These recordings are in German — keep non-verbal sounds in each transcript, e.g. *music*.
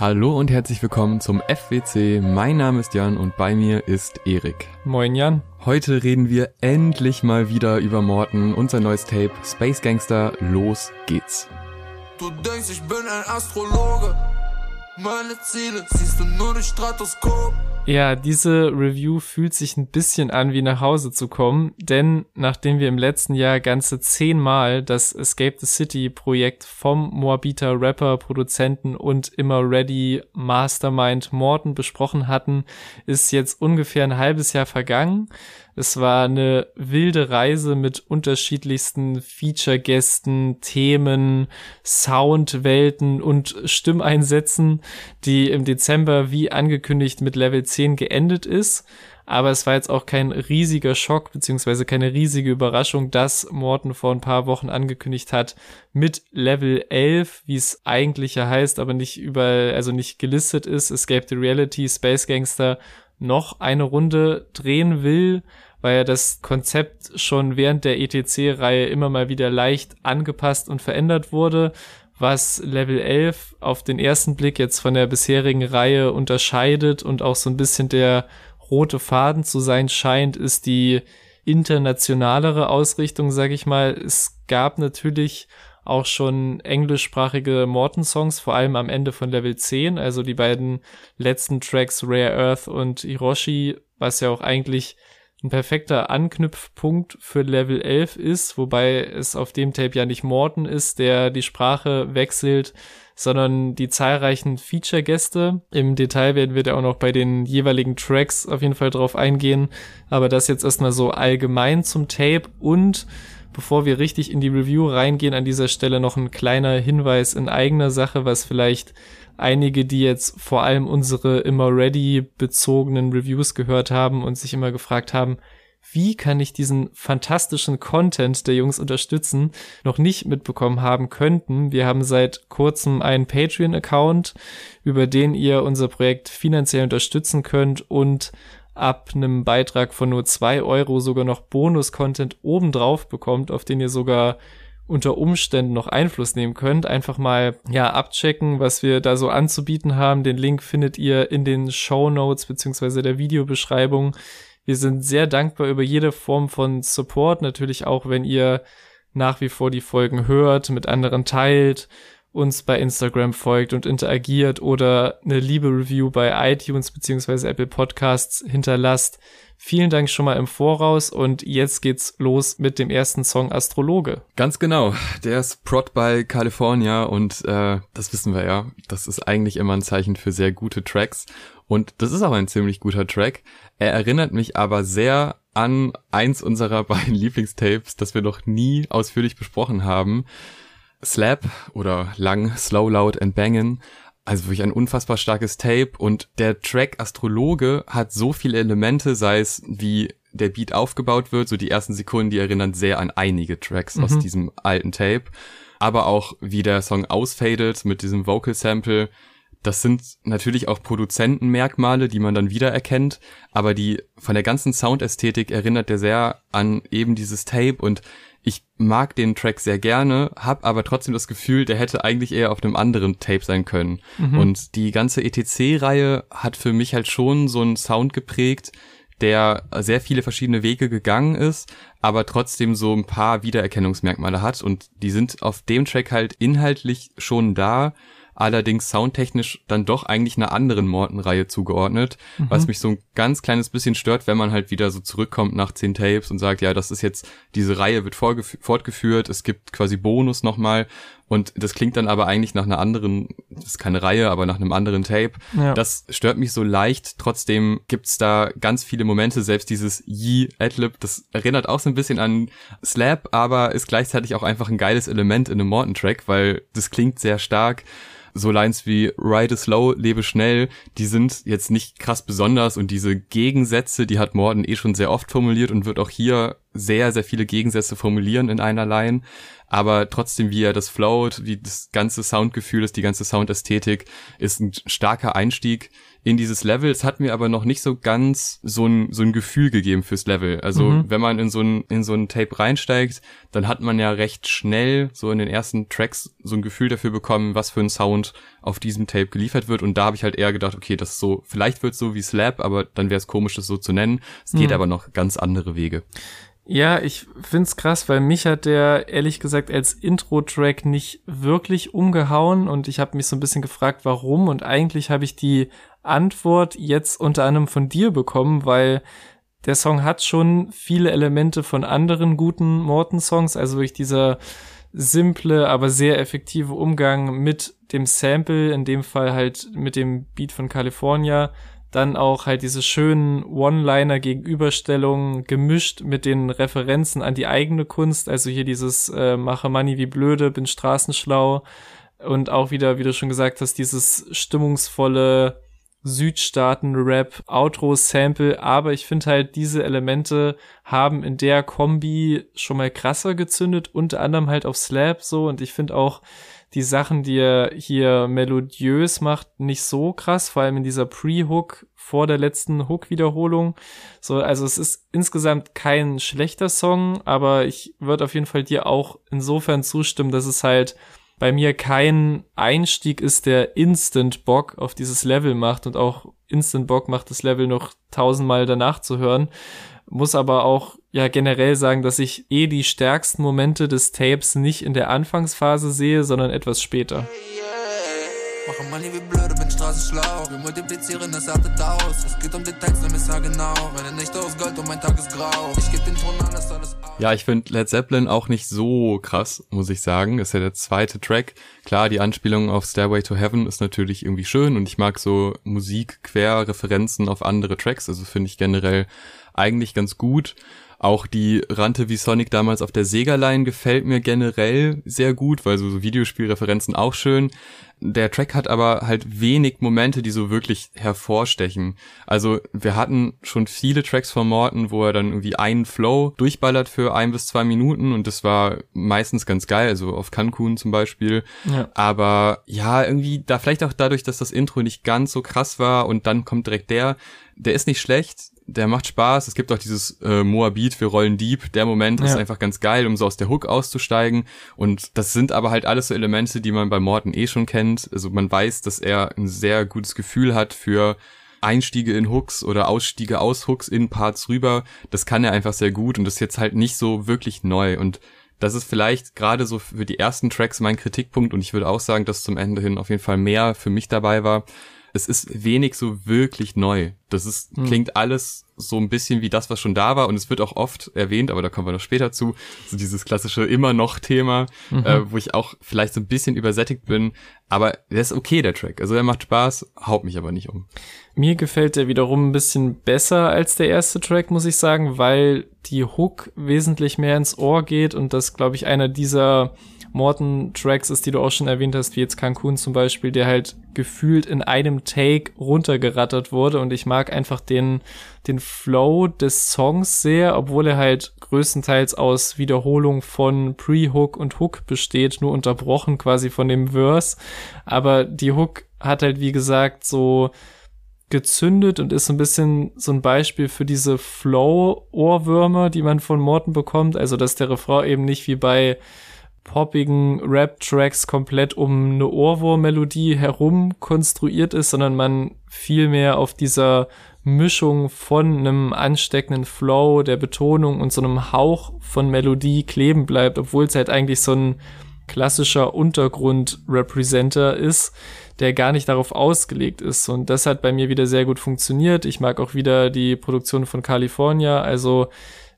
Hallo und herzlich willkommen zum FWC. Mein Name ist Jan und bei mir ist Erik. Moin Jan. Heute reden wir endlich mal wieder über Morten und sein neues Tape Space Gangster. Los geht's. Du denkst, ich bin ein Astrologe. Meine Ziele siehst du nur durch Stratoskop. Ja, diese Review fühlt sich ein bisschen an, wie nach Hause zu kommen, denn nachdem wir im letzten Jahr ganze zehnmal das Escape the City Projekt vom Moabiter Rapper, Produzenten und immer ready Mastermind Morton besprochen hatten, ist jetzt ungefähr ein halbes Jahr vergangen. Es war eine wilde Reise mit unterschiedlichsten Feature-Gästen, Themen, Soundwelten und Stimmeinsätzen, die im Dezember wie angekündigt mit Level 10 geendet ist. Aber es war jetzt auch kein riesiger Schock beziehungsweise keine riesige Überraschung, dass Morton vor ein paar Wochen angekündigt hat, mit Level 11, wie es eigentlich ja heißt, aber nicht überall, also nicht gelistet ist, Escape the Reality, Space Gangster, noch eine Runde drehen will, weil er das Konzept schon während der ETC-Reihe immer mal wieder leicht angepasst und verändert wurde, was Level 11 auf den ersten Blick jetzt von der bisherigen Reihe unterscheidet und auch so ein bisschen der rote Faden zu sein scheint, ist die internationalere Ausrichtung, sag ich mal. Es gab natürlich auch schon englischsprachige Morton-Songs, vor allem am Ende von Level 10, also die beiden letzten Tracks Rare Earth und Hiroshi, was ja auch eigentlich ein perfekter Anknüpfpunkt für Level 11 ist, wobei es auf dem Tape ja nicht Morton ist, der die Sprache wechselt, sondern die zahlreichen Feature-Gäste. Im Detail werden wir da auch noch bei den jeweiligen Tracks auf jeden Fall drauf eingehen, aber das jetzt erstmal so allgemein zum Tape und bevor wir richtig in die Review reingehen, an dieser Stelle noch ein kleiner Hinweis in eigener Sache, was vielleicht einige, die jetzt vor allem unsere immer ready bezogenen Reviews gehört haben und sich immer gefragt haben, wie kann ich diesen fantastischen Content der Jungs unterstützen, noch nicht mitbekommen haben könnten. Wir haben seit kurzem einen Patreon-Account, über den ihr unser Projekt finanziell unterstützen könnt und ab einem Beitrag von nur zwei Euro sogar noch Bonus-Content obendrauf bekommt, auf den ihr sogar unter Umständen noch Einfluss nehmen könnt. Einfach mal, ja, abchecken, was wir da so anzubieten haben. Den Link findet ihr in den Show Notes beziehungsweise der Videobeschreibung. Wir sind sehr dankbar über jede Form von Support. Natürlich auch, wenn ihr nach wie vor die Folgen hört, mit anderen teilt uns bei Instagram folgt und interagiert oder eine liebe Review bei iTunes beziehungsweise Apple Podcasts hinterlasst. Vielen Dank schon mal im Voraus und jetzt geht's los mit dem ersten Song Astrologe. Ganz genau, der ist Prod by California und äh, das wissen wir ja. Das ist eigentlich immer ein Zeichen für sehr gute Tracks und das ist auch ein ziemlich guter Track. Er erinnert mich aber sehr an eins unserer *laughs* beiden Lieblingstapes, das wir noch nie ausführlich besprochen haben. Slap oder lang, Slow, Loud and Bangin'. Also wirklich ein unfassbar starkes Tape und der Track Astrologe hat so viele Elemente, sei es wie der Beat aufgebaut wird, so die ersten Sekunden, die erinnern sehr an einige Tracks mhm. aus diesem alten Tape, aber auch wie der Song ausfadet mit diesem Vocal Sample. Das sind natürlich auch Produzentenmerkmale, die man dann wiedererkennt, aber die von der ganzen Soundästhetik erinnert der sehr an eben dieses Tape und ich mag den Track sehr gerne, hab aber trotzdem das Gefühl, der hätte eigentlich eher auf einem anderen Tape sein können. Mhm. Und die ganze ETC-Reihe hat für mich halt schon so einen Sound geprägt, der sehr viele verschiedene Wege gegangen ist, aber trotzdem so ein paar Wiedererkennungsmerkmale hat und die sind auf dem Track halt inhaltlich schon da, allerdings soundtechnisch dann doch eigentlich einer anderen Morton-Reihe zugeordnet, mhm. was mich so ein ganz kleines bisschen stört, wenn man halt wieder so zurückkommt nach zehn Tapes und sagt, ja, das ist jetzt, diese Reihe wird fortgeführt, es gibt quasi Bonus nochmal und das klingt dann aber eigentlich nach einer anderen, das ist keine Reihe, aber nach einem anderen Tape. Ja. Das stört mich so leicht. Trotzdem gibt's da ganz viele Momente, selbst dieses Yee Adlib, das erinnert auch so ein bisschen an Slap, aber ist gleichzeitig auch einfach ein geiles Element in einem Morton-Track, weil das klingt sehr stark so Lines wie Ride slow, lebe schnell, die sind jetzt nicht krass besonders und diese Gegensätze, die hat Morden eh schon sehr oft formuliert und wird auch hier sehr, sehr viele Gegensätze formulieren in einer Line. Aber trotzdem, wie er das float, wie das ganze Soundgefühl ist, die ganze Soundästhetik, ist ein starker Einstieg in dieses Level. Es hat mir aber noch nicht so ganz so ein, so ein Gefühl gegeben fürs Level. Also mhm. wenn man in so ein, in so ein Tape reinsteigt, dann hat man ja recht schnell so in den ersten Tracks so ein Gefühl dafür bekommen, was für ein Sound auf diesem Tape geliefert wird. Und da habe ich halt eher gedacht, okay, das ist so, vielleicht wird so wie Slap, aber dann wäre es komisch, das so zu nennen. Es geht mhm. aber noch ganz andere Wege. Ja, ich find's krass, weil mich hat der ehrlich gesagt als Intro-Track nicht wirklich umgehauen und ich habe mich so ein bisschen gefragt, warum und eigentlich habe ich die Antwort jetzt unter anderem von dir bekommen, weil der Song hat schon viele Elemente von anderen guten Morton-Songs, also wirklich dieser simple, aber sehr effektive Umgang mit dem Sample, in dem Fall halt mit dem Beat von California, dann auch halt diese schönen One-Liner Gegenüberstellungen gemischt mit den Referenzen an die eigene Kunst. Also hier dieses äh, Mache Money wie blöde, bin straßenschlau. Und auch wieder, wie du schon gesagt hast, dieses stimmungsvolle Südstaaten-Rap, Outro-Sample. Aber ich finde halt, diese Elemente haben in der Kombi schon mal krasser gezündet, unter anderem halt auf Slap so. Und ich finde auch, die Sachen, die er hier melodiös macht, nicht so krass, vor allem in dieser Pre-Hook vor der letzten Hook-Wiederholung. So, also es ist insgesamt kein schlechter Song, aber ich würde auf jeden Fall dir auch insofern zustimmen, dass es halt bei mir kein Einstieg ist, der Instant Bock auf dieses Level macht und auch Instant Bock macht das Level noch tausendmal danach zu hören. Muss aber auch ja generell sagen, dass ich eh die stärksten Momente des Tapes nicht in der Anfangsphase sehe, sondern etwas später. Mache Money wie blöde, bin straßenschlau. Wir multiplizieren, das artet aus. Es geht um Details, nimm es genau. Meine Nächte aus Gold und mein Tag ist grau. Ich geb den Ton an, das alles aus. Ja, ich finde Led Zeppelin auch nicht so krass, muss ich sagen. Das ist ja der zweite Track. Klar, die Anspielung auf Stairway to Heaven ist natürlich irgendwie schön und ich mag so Musik quer Referenzen auf andere Tracks. Also finde ich generell eigentlich ganz gut. Auch die Rante wie Sonic damals auf der Sega-Line gefällt mir generell sehr gut, weil so, so Videospielreferenzen auch schön. Der Track hat aber halt wenig Momente, die so wirklich hervorstechen. Also wir hatten schon viele Tracks von Morton, wo er dann irgendwie einen Flow durchballert für ein bis zwei Minuten und das war meistens ganz geil, also auf Cancun zum Beispiel. Ja. Aber ja, irgendwie da vielleicht auch dadurch, dass das Intro nicht ganz so krass war und dann kommt direkt der, der ist nicht schlecht, der macht Spaß. Es gibt auch dieses äh, Moabit für Rollen Deep. Der Moment ja. ist einfach ganz geil, um so aus der Hook auszusteigen. Und das sind aber halt alles so Elemente, die man bei Morten eh schon kennt. Also man weiß, dass er ein sehr gutes Gefühl hat für Einstiege in Hooks oder Ausstiege aus Hooks in Parts rüber. Das kann er einfach sehr gut und das ist jetzt halt nicht so wirklich neu. Und das ist vielleicht gerade so für die ersten Tracks mein Kritikpunkt und ich würde auch sagen, dass zum Ende hin auf jeden Fall mehr für mich dabei war es ist wenig so wirklich neu. Das ist, hm. klingt alles so ein bisschen wie das, was schon da war und es wird auch oft erwähnt, aber da kommen wir noch später zu, so dieses klassische immer noch Thema, mhm. äh, wo ich auch vielleicht so ein bisschen übersättigt bin, aber der ist okay, der Track. Also der macht Spaß, haut mich aber nicht um. Mir gefällt der wiederum ein bisschen besser als der erste Track, muss ich sagen, weil die Hook wesentlich mehr ins Ohr geht und das, glaube ich, einer dieser Morton-Tracks ist, die du auch schon erwähnt hast, wie jetzt Cancun zum Beispiel, der halt gefühlt in einem Take runtergerattert wurde und ich mag einfach den, den Flow des Songs sehr, obwohl er halt größtenteils aus Wiederholung von Pre-Hook und Hook besteht, nur unterbrochen quasi von dem Verse. Aber die Hook hat halt, wie gesagt, so gezündet und ist so ein bisschen so ein Beispiel für diese Flow-Ohrwürmer, die man von Morton bekommt. Also, dass der Refrain eben nicht wie bei poppigen Rap-Tracks komplett um eine Ohrwurm-Melodie herum konstruiert ist, sondern man viel mehr auf dieser Mischung von einem ansteckenden Flow, der Betonung und so einem Hauch von Melodie kleben bleibt, obwohl es halt eigentlich so ein klassischer Untergrund-Representer ist, der gar nicht darauf ausgelegt ist. Und das hat bei mir wieder sehr gut funktioniert. Ich mag auch wieder die Produktion von California. Also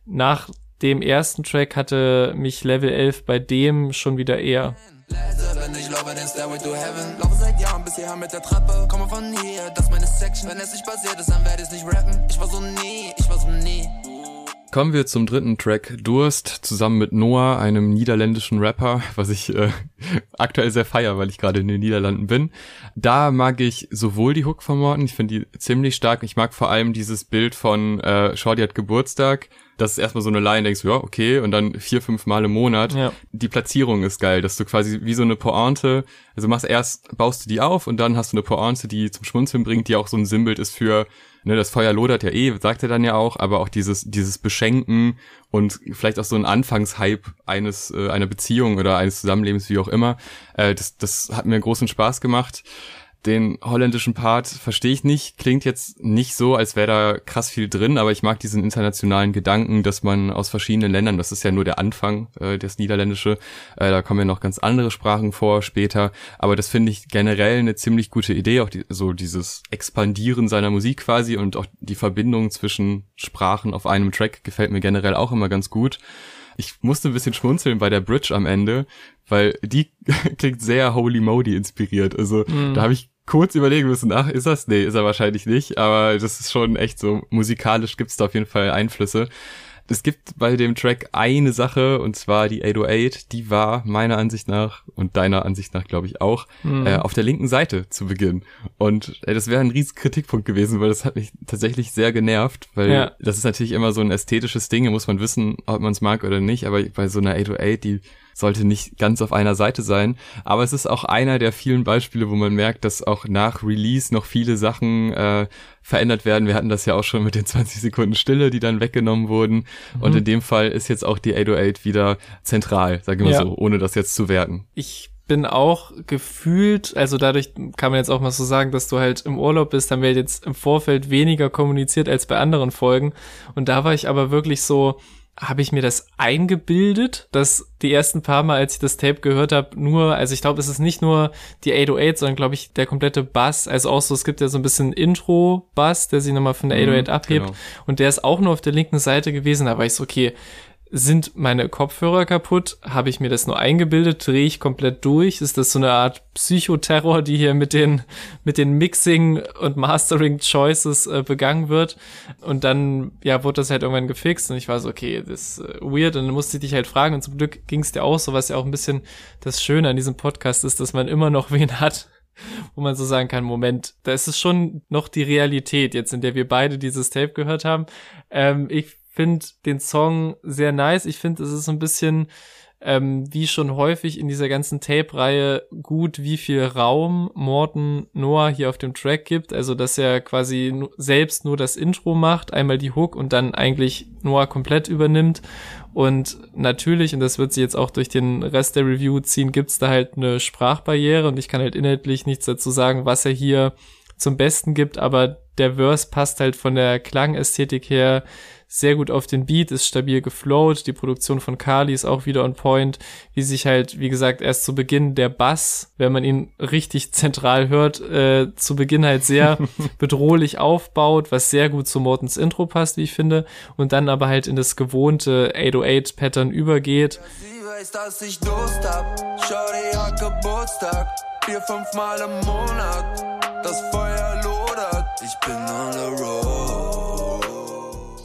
nach dem ersten Track hatte mich Level 11 bei dem schon wieder eher. Kommen wir zum dritten Track Durst zusammen mit Noah, einem niederländischen Rapper, was ich äh, *laughs* aktuell sehr feier, weil ich gerade in den Niederlanden bin. Da mag ich sowohl die Hook von Morten, ich finde die ziemlich stark. Ich mag vor allem dieses Bild von äh, Shorty hat Geburtstag. Das ist erstmal so eine Line, denkst du, ja, okay, und dann vier, fünf Mal im Monat. Ja. Die Platzierung ist geil, dass du quasi wie so eine Pointe, also machst erst, baust du die auf und dann hast du eine Pointe, die zum Schmunzeln bringt, die auch so ein Sinnbild ist für ne, das Feuer lodert ja eh, sagt er dann ja auch, aber auch dieses, dieses Beschenken und vielleicht auch so ein Anfangshype eines, äh, einer Beziehung oder eines Zusammenlebens, wie auch immer, äh, das, das hat mir großen Spaß gemacht. Den holländischen Part verstehe ich nicht, klingt jetzt nicht so, als wäre da krass viel drin, aber ich mag diesen internationalen Gedanken, dass man aus verschiedenen Ländern, das ist ja nur der Anfang, äh, das Niederländische, äh, da kommen ja noch ganz andere Sprachen vor später, aber das finde ich generell eine ziemlich gute Idee, auch die, so dieses Expandieren seiner Musik quasi und auch die Verbindung zwischen Sprachen auf einem Track gefällt mir generell auch immer ganz gut. Ich musste ein bisschen schmunzeln bei der Bridge am Ende, weil die *laughs* klingt sehr Holy Modi inspiriert. Also Mhm. da habe ich kurz überlegen müssen, ach, ist das? Nee, ist er wahrscheinlich nicht, aber das ist schon echt so, musikalisch gibt's da auf jeden Fall Einflüsse. Es gibt bei dem Track eine Sache, und zwar die 808, die war meiner Ansicht nach und deiner Ansicht nach, glaube ich, auch, Mhm. äh, auf der linken Seite zu Beginn. Und äh, das wäre ein riesen Kritikpunkt gewesen, weil das hat mich tatsächlich sehr genervt, weil Ja. das ist natürlich immer so ein ästhetisches Ding, da muss man wissen, ob man es mag oder nicht, aber bei so einer 808, die sollte nicht ganz auf einer Seite sein. Aber es ist auch einer der vielen Beispiele, wo man merkt, dass auch nach Release noch viele Sachen äh, verändert werden. Wir hatten das ja auch schon mit den *laughs* 20 Sekunden Stille, die dann weggenommen wurden. Und in dem Fall ist jetzt auch die 808 wieder zentral, sagen wir Ja. so, ohne das jetzt zu werten. ich bin auch gefühlt, also dadurch kann man jetzt auch mal so sagen, dass du halt im Urlaub bist, haben wir jetzt im Vorfeld weniger kommuniziert als bei anderen Folgen. Und da war ich aber wirklich so, habe ich mir das eingebildet, dass die ersten paar Mal, als ich das Tape gehört habe, nur, also ich glaube, es ist nicht nur die 808, sondern glaube ich der komplette Bass, also auch so, es gibt ja so ein bisschen Intro-Bass, der sich nochmal von der 808 abhebt genau. und der ist auch nur auf der linken Seite gewesen, da war ich so, okay, sind meine Kopfhörer kaputt? Habe ich mir das nur eingebildet? Drehe ich komplett durch? Ist das so eine Art Psychoterror, die hier mit den, mit den Mixing und Mastering Choices äh, begangen wird? Und dann, ja, wurde das halt irgendwann gefixt und ich war so, okay, das ist äh, weird und dann musste ich dich halt fragen und zum Glück ging es dir auch so, was ja auch ein bisschen das Schöne an diesem Podcast ist, dass man immer noch *laughs* wen hat, wo man so sagen kann, Moment, da ist es schon noch die Realität jetzt, in der wir beide dieses Tape gehört haben. Ähm, ich finde den Song sehr nice. Ich finde, es ist ein bisschen ähm, wie schon häufig in dieser ganzen Tape-Reihe gut, wie viel Raum Morten Noah hier auf dem Track gibt. Also, dass er quasi selbst nur das Intro macht, einmal die Hook und dann eigentlich Noah komplett übernimmt. Und natürlich, und das wird sie jetzt auch durch den Rest der Review ziehen, gibt's da halt eine Sprachbarriere und ich kann halt inhaltlich nichts dazu sagen, was er hier zum Besten gibt, aber der Verse passt halt von der Klangästhetik her sehr gut auf den Beat, ist stabil geflowt, die Produktion von Kali ist auch wieder on point, wie sich halt, wie gesagt, erst zu Beginn der Bass, wenn man ihn richtig *laughs* zentral hört, äh, zu Beginn halt sehr *laughs* bedrohlich aufbaut, was sehr gut zu Mortens Intro passt, wie ich finde, und dann aber halt in das gewohnte 808-Pattern übergeht. Sie weiß, dass ich Durst hab. Shorty hat Geburtstag. Vier, fünf Mal im Monat. Das Feuer lodert. Ich bin on the road.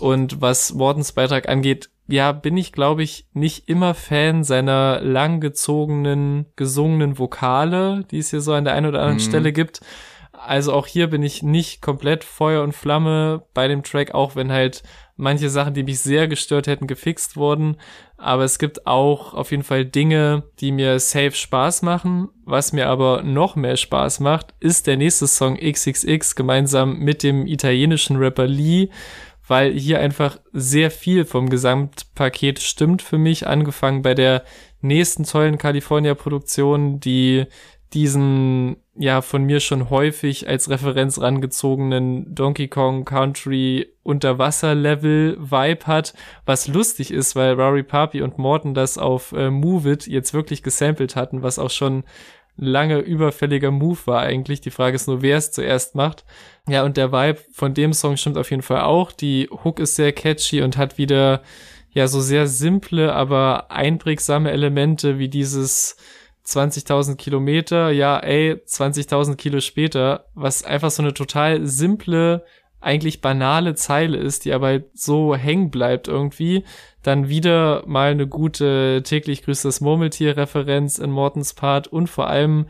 Und was Mortens Beitrag angeht, ja, bin ich, glaube ich, nicht immer Fan seiner langgezogenen, gesungenen Vokale, die es hier so an der einen oder anderen Mhm. Stelle gibt. Also auch hier bin ich nicht komplett Feuer und Flamme bei dem Track, auch wenn halt manche Sachen, die mich sehr gestört hätten, gefixt wurden. Aber es gibt auch auf jeden Fall Dinge, die mir safe Spaß machen. Was mir aber noch mehr Spaß macht, ist der nächste Song XXX gemeinsam mit dem italienischen Rapper Lee, weil hier einfach sehr viel vom Gesamtpaket stimmt für mich, angefangen bei der nächsten tollen California-Produktion, die diesen ja von mir schon häufig als Referenz rangezogenen Donkey Kong Country Unterwasser-Level Vibe hat, was lustig ist, weil Rory Papi und Morton das auf äh, Move It jetzt wirklich gesampelt hatten, was auch schon lange überfälliger Move war eigentlich. Die Frage ist nur, wer es zuerst macht. Ja, und der Vibe von dem Song stimmt auf jeden Fall auch. Die Hook ist sehr catchy und hat wieder ja so sehr simple, aber einprägsame Elemente wie dieses 20.000 Kilometer, ja, ey, 20.000 Kilo später, was einfach so eine total simple eigentlich banale Zeile ist, die aber halt so hängen bleibt irgendwie. Dann wieder mal eine gute täglich grüßt das Murmeltier-Referenz in Mortens Part und vor allem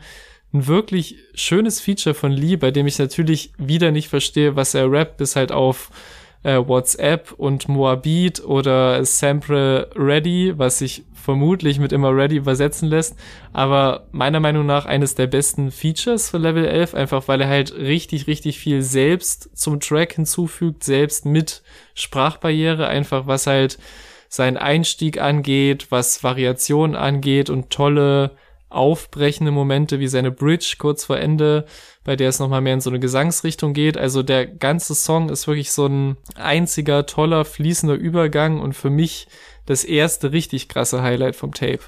ein wirklich schönes Feature von Lee, bei dem ich natürlich wieder nicht verstehe, was er rappt, bis halt auf äh, WhatsApp und Moabit oder Sample Ready, was sich vermutlich mit immer Ready übersetzen lässt. Aber meiner Meinung nach eines der besten Features für Level 11, einfach weil er halt richtig, richtig viel selbst zum Track hinzufügt, selbst mit Sprachbarriere, einfach was halt seinen Einstieg angeht, was Variationen angeht und tolle aufbrechende Momente wie seine Bridge kurz vor Ende, bei der es nochmal mehr in so eine Gesangsrichtung geht. Also der ganze Song ist wirklich so ein einziger, toller, fließender Übergang und für mich das erste richtig krasse Highlight vom Tape.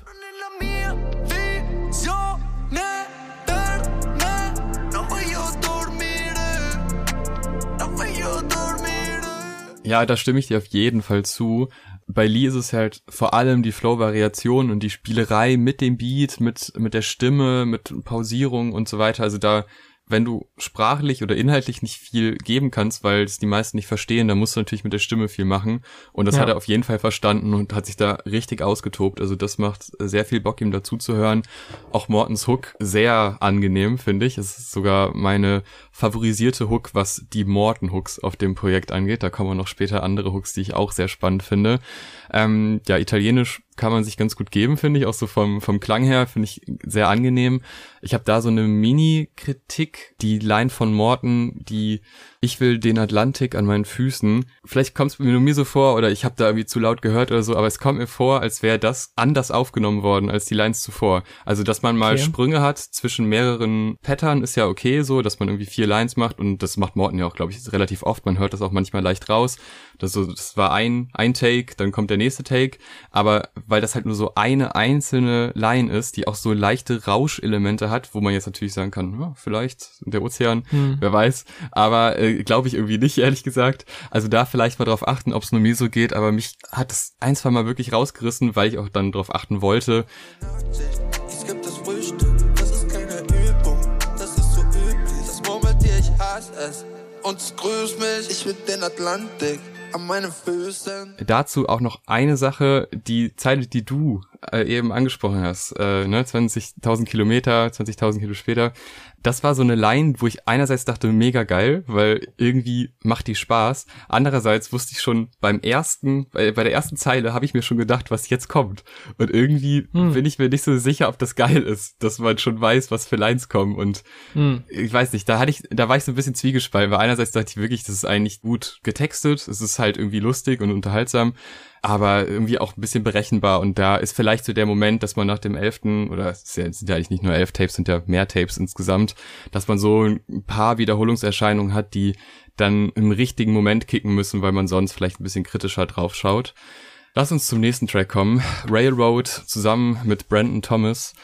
Ja, da stimme ich dir auf jeden Fall zu bei Lee ist es halt vor allem die Flow-Variation und die Spielerei mit dem Beat, mit, mit der Stimme, mit Pausierung und so weiter. Also da wenn du sprachlich oder inhaltlich nicht viel geben kannst, weil es die meisten nicht verstehen, dann musst du natürlich mit der Stimme viel machen. Und das ja. hat er auf jeden Fall verstanden und hat sich da richtig ausgetobt. Also das macht sehr viel Bock, ihm dazu zu hören. Auch Mortens Hook sehr angenehm, finde ich. Es ist sogar meine favorisierte Hook, was die Morten Hooks auf dem Projekt angeht. Da kommen noch später andere Hooks, die ich auch sehr spannend finde. Ähm, ja, italienisch kann man sich ganz gut geben, finde ich. Auch so vom, vom Klang her finde ich sehr angenehm. Ich habe da so eine Mini-Kritik. Die Line von Morton, die ich will den Atlantik an meinen Füßen. Vielleicht kommt es mir nur mir so vor oder ich habe da irgendwie zu laut gehört oder so, aber es kommt mir vor, als wäre das anders aufgenommen worden als die Lines zuvor. Also, dass man mal okay. Sprünge hat zwischen mehreren Pattern ist ja okay so, dass man irgendwie vier Lines macht und das macht Morton ja auch, glaube ich, relativ oft. Man hört das auch manchmal leicht raus. Das, so, das war ein, ein Take, dann kommt der nächste Take. Aber weil das halt nur so eine einzelne Line ist, die auch so leichte Rauschelemente hat, wo man jetzt natürlich sagen kann, ja, vielleicht der Ozean, hm. wer weiß. Aber äh, glaube ich irgendwie nicht, *laughs* ehrlich gesagt. Also da vielleicht mal drauf achten, ob es nur mir so geht, aber mich hat es ein, zwei Mal wirklich rausgerissen, weil ich auch dann drauf achten wollte. Dazu auch noch eine Sache, die Zeile, die du äh, eben angesprochen hast, äh, ne, 20.000 Kilometer, 20.000 Kilo später, das war so eine Line, wo ich einerseits dachte, mega geil, weil irgendwie macht die Spaß. Andererseits wusste ich schon beim ersten, bei, bei der ersten Zeile habe ich mir schon gedacht, was jetzt kommt. Und irgendwie hm. bin ich mir nicht so sicher, ob das geil ist, dass man schon weiß, was für Lines kommen. Und hm. ich weiß nicht, da hatte ich, da war ich so ein bisschen zwiegespalten, weil einerseits dachte ich wirklich, das ist eigentlich gut getextet, es ist halt irgendwie lustig und unterhaltsam aber irgendwie auch ein bisschen berechenbar. Und da ist vielleicht so der Moment, dass man nach dem elften, oder es sind ja eigentlich nicht nur elf Tapes, sind ja mehr Tapes insgesamt, dass man so ein paar Wiederholungserscheinungen hat, die dann im richtigen Moment kicken müssen, weil man sonst vielleicht ein bisschen kritischer drauf schaut. Lass uns zum nächsten Track kommen. Railroad zusammen mit Brandon Thomas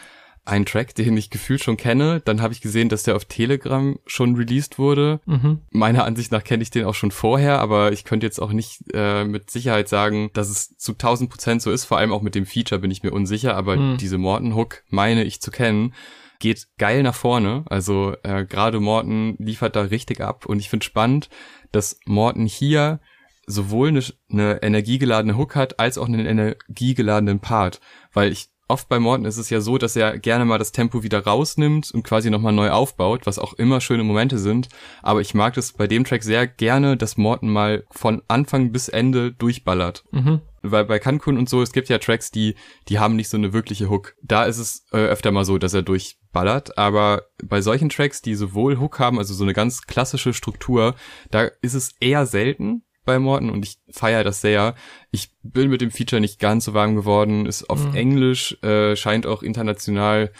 ein Track, den ich gefühlt schon kenne. Dann habe ich gesehen, dass der auf Telegram schon released wurde. Mhm. Meiner Ansicht nach kenne ich den auch schon vorher, aber ich könnte jetzt auch nicht äh, mit Sicherheit sagen, dass es zu 1000 Prozent so ist. Vor allem auch mit dem Feature bin ich mir unsicher, aber mhm. diese Morton Hook meine ich zu kennen. Geht geil nach vorne. Also äh, gerade Morton liefert da richtig ab und ich finde spannend, dass Morton hier sowohl eine, eine energiegeladene Hook hat, als auch einen energiegeladenen Part. Weil ich oft bei Morton ist es ja so, dass er gerne mal das Tempo wieder rausnimmt und quasi nochmal neu aufbaut, was auch immer schöne Momente sind. Aber ich mag das bei dem Track sehr gerne, dass Morton mal von Anfang bis Ende durchballert. Mhm. Weil bei Cancun und so, es gibt ja Tracks, die, die haben nicht so eine wirkliche Hook. Da ist es äh, öfter mal so, dass er durchballert. Aber bei solchen Tracks, die sowohl Hook haben, also so eine ganz klassische Struktur, da ist es eher selten, bei Morton und ich feiere das sehr. Ich bin mit dem Feature nicht ganz so warm geworden, ist auf mhm. Englisch, äh, scheint auch international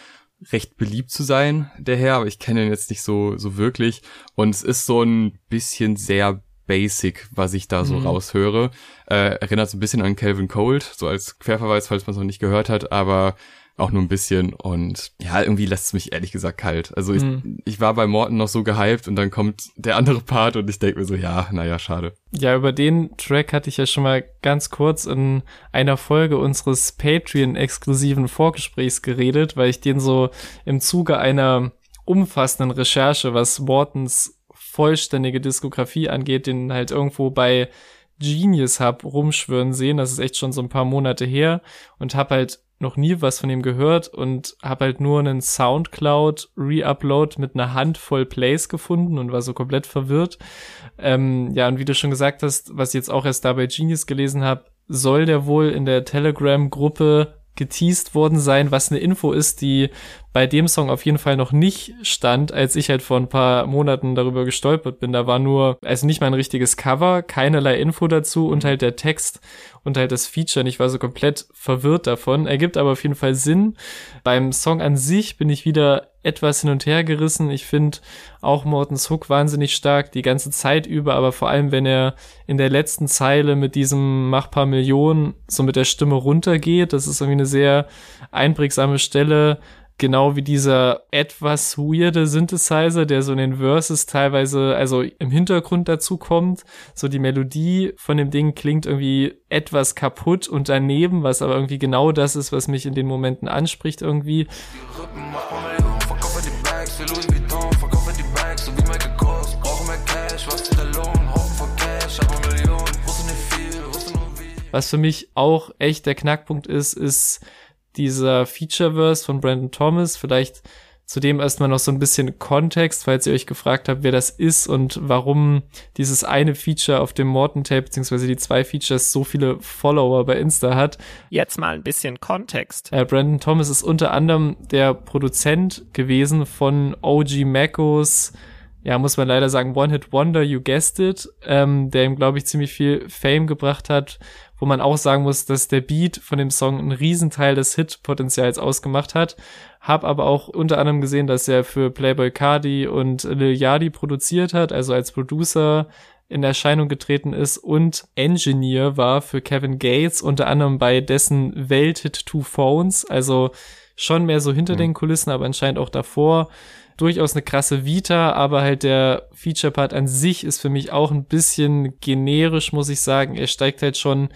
recht beliebt zu sein, der Herr, aber ich kenne ihn jetzt nicht so, so wirklich. Und es ist so ein bisschen sehr basic, was ich da so mhm. raushöre. Äh, erinnert so ein bisschen an Calvin Cold, so als Querverweis, falls man es noch nicht gehört hat, aber auch nur ein bisschen und ja, irgendwie lässt es mich ehrlich gesagt kalt. Also ich, mhm. ich war bei Morton noch so gehypt und dann kommt der andere Part und ich denke mir so, ja, naja, schade. Ja, über den Track hatte ich ja schon mal ganz kurz in einer Folge unseres Patreon-exklusiven Vorgesprächs geredet, weil ich den so im Zuge einer umfassenden Recherche, was Mortons vollständige Diskografie angeht, den halt irgendwo bei Genius hab rumschwören sehen. Das ist echt schon so ein paar Monate her und hab halt noch nie was von ihm gehört und hab halt nur einen Soundcloud Reupload mit einer Handvoll Plays gefunden und war so komplett verwirrt. Ähm, ja, und wie du schon gesagt hast, was ich jetzt auch erst da bei Genius gelesen habe, soll der wohl in der Telegram-Gruppe geteased worden sein, was eine Info ist, die bei dem Song auf jeden Fall noch nicht stand, als ich halt vor ein paar Monaten darüber gestolpert bin. Da war nur, also nicht mal ein richtiges Cover, keinerlei Info dazu und halt der Text und halt das Feature. Und ich war so komplett verwirrt davon. Ergibt aber auf jeden Fall Sinn. Beim Song an sich bin ich wieder etwas hin und her gerissen. Ich finde auch Mortens Hook wahnsinnig stark die ganze Zeit über, aber vor allem, wenn er in der letzten Zeile mit diesem Mach paar Millionen so mit der Stimme runtergeht, das ist irgendwie eine sehr einprägsame Stelle genau wie dieser etwas weirde Synthesizer, der so in den Verses teilweise, also im Hintergrund dazu kommt. So die Melodie von dem Ding klingt irgendwie etwas kaputt und daneben, was aber irgendwie genau das ist, was mich in den Momenten anspricht irgendwie. Was für mich auch echt der Knackpunkt ist, ist dieser Featureverse von Brandon Thomas. Vielleicht zudem erstmal noch so ein bisschen Kontext, falls ihr euch gefragt habt, wer das ist und warum dieses eine Feature auf dem Morton Tape, beziehungsweise die zwei Features so viele Follower bei Insta hat. Jetzt mal ein bisschen Kontext. Äh, Brandon Thomas ist unter anderem der Produzent gewesen von OG Macos ja, muss man leider sagen, One Hit Wonder, You Guessed It, ähm, der ihm, glaube ich, ziemlich viel Fame gebracht hat, wo man auch sagen muss, dass der Beat von dem Song einen Riesenteil des Hit-Potenzials ausgemacht hat. Hab aber auch unter anderem gesehen, dass er für Playboy Cardi und Lil Yadi produziert hat, also als Producer in Erscheinung getreten ist und Engineer war für Kevin Gates, unter anderem bei dessen Welthit Two Phones, also schon mehr so hinter mhm. den Kulissen, aber anscheinend auch davor durchaus eine krasse Vita, aber halt der Feature-Part an sich ist für mich auch ein bisschen generisch, muss ich sagen. Er steigt halt schon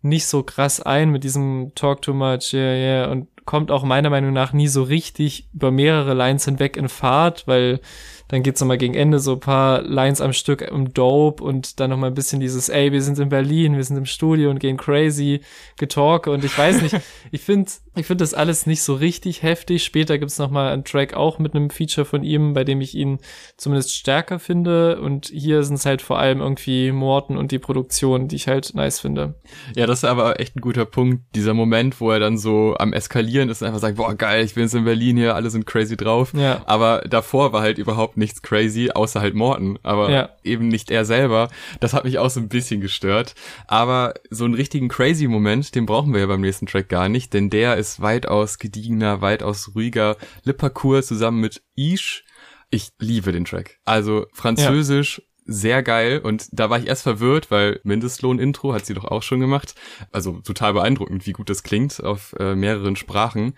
nicht so krass ein mit diesem Talk too much, yeah, yeah, und kommt auch meiner Meinung nach nie so richtig über mehrere Lines hinweg in Fahrt, weil dann geht's nochmal gegen Ende so ein paar Lines am Stück im Dope und dann nochmal ein bisschen dieses, ey, wir sind in Berlin, wir sind im Studio und gehen crazy, getalke und ich weiß nicht, *laughs* ich finde ich finde das alles nicht so richtig heftig. Später gibt's noch mal einen Track auch mit einem Feature von ihm, bei dem ich ihn zumindest stärker finde. Und hier sind es halt vor allem irgendwie Morten und die Produktion, die ich halt nice finde. Ja, das ist aber echt ein guter Punkt. Dieser Moment, wo er dann so am Eskalieren ist und einfach sagt, boah, geil, ich bin jetzt in Berlin hier, alle sind crazy drauf. Ja. Aber davor war halt überhaupt nichts crazy, außer halt Morten. Aber ja. eben nicht er selber. Das hat mich auch so ein bisschen gestört. Aber so einen richtigen crazy Moment, den brauchen wir ja beim nächsten Track gar nicht, denn der ist ist weitaus gediegener, weitaus ruhiger. Parcours zusammen mit Ish. Ich liebe den Track. Also französisch, ja. Sehr geil. Und da war ich erst verwirrt, weil Mindestlohn-Intro hat sie doch auch schon gemacht. Also total beeindruckend, wie gut das klingt auf äh, mehreren Sprachen.